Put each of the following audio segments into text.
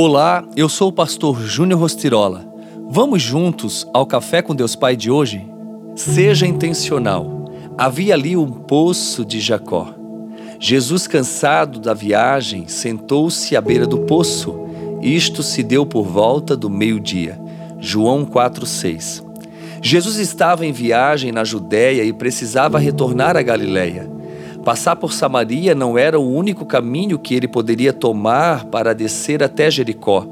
Olá, eu sou o pastor Júnior Rostirola. Vamos juntos ao Café com Deus Pai de hoje? Seja intencional. Havia ali um poço de Jacó. Jesus, cansado da viagem, sentou-se à beira do poço. Isto se deu por volta do meio-dia. João 4,6. Jesus estava em viagem na Judéia e precisava retornar à Galiléia. Passar por Samaria não era o único caminho que ele poderia tomar para descer até Jericó.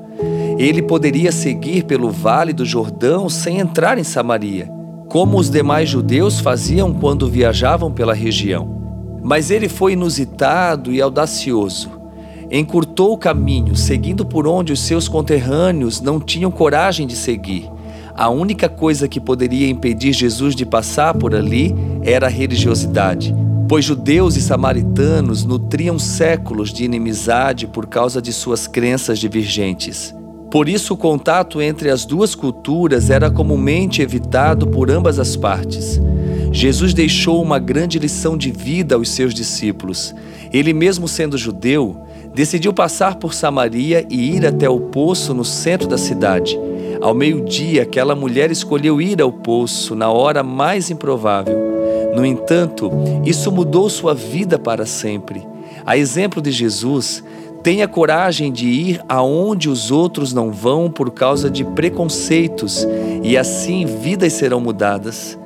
Ele poderia seguir pelo vale do Jordão sem entrar em Samaria, como os demais judeus faziam quando viajavam pela região. Mas ele foi inusitado e audacioso. Encurtou o caminho, seguindo por onde os seus conterrâneos não tinham coragem de seguir. A única coisa que poderia impedir Jesus de passar por ali era a religiosidade, pois judeus e samaritanos nutriam séculos de inimizade por causa de suas crenças divergentes. Por isso, o contato entre as duas culturas era comumente evitado por ambas as partes. Jesus deixou uma grande lição de vida aos seus discípulos. Ele, mesmo sendo judeu, decidiu passar por Samaria e ir até o poço no centro da cidade. Ao meio-dia, aquela mulher escolheu ir ao poço na hora mais improvável. No entanto, isso mudou sua vida para sempre. A exemplo de Jesus, tenha coragem de ir aonde os outros não vão por causa de preconceitos e assim vidas serão mudadas.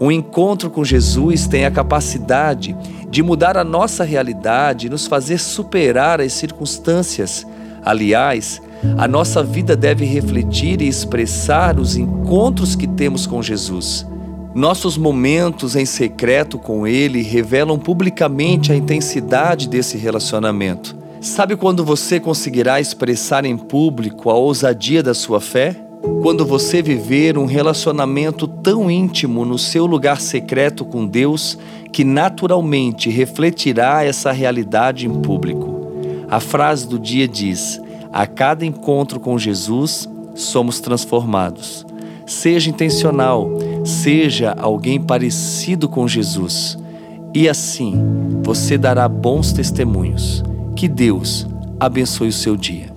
Um encontro com Jesus tem a capacidade de mudar a nossa realidade e nos fazer superar as circunstâncias. Aliás, a nossa vida deve refletir e expressar os encontros que temos com Jesus. Nossos momentos em secreto com Ele revelam publicamente a intensidade desse relacionamento. Sabe quando você conseguirá expressar em público a ousadia da sua fé? Quando você viver um relacionamento tão íntimo no seu lugar secreto com Deus que naturalmente refletirá essa realidade em público. A frase do dia diz: A cada encontro com Jesus, somos transformados. Seja intencional, seja alguém parecido com Jesus. E assim você dará bons testemunhos. Que Deus abençoe o seu dia.